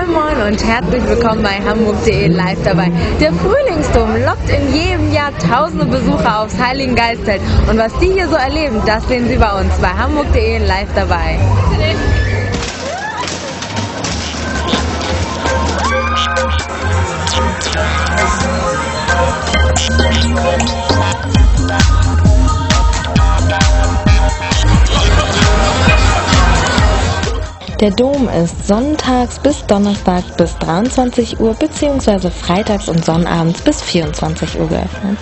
Moin Moin und herzlich willkommen bei Hamburg.de live dabei. Der Frühlingsdom lockt in jedem Jahr tausende Besucher aufs Heiligen Geistzelt. Und was die hier so erleben, das sehen Sie bei uns bei Hamburg.de live dabei. Der Dom ist sonntags bis Donnerstag bis 23 Uhr bzw. freitags und sonnabends bis 24 Uhr geöffnet.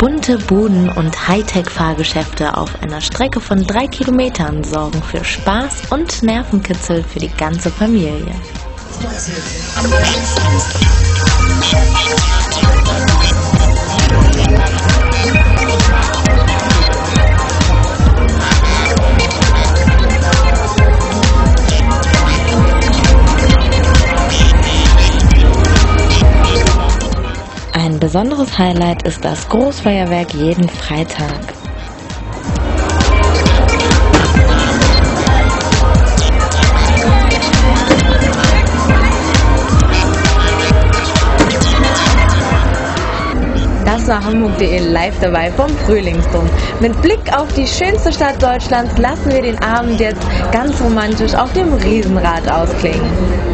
Bunte Buden und Hightech-Fahrgeschäfte auf einer Strecke von drei Kilometern sorgen für Spaß und Nervenkitzel für die ganze Familie. Ein besonderes Highlight ist das Großfeuerwerk jeden Freitag. Das war Hamburg.de live dabei vom Frühlingsdom. Mit Blick auf die schönste Stadt Deutschlands lassen wir den Abend jetzt ganz romantisch auf dem Riesenrad ausklingen.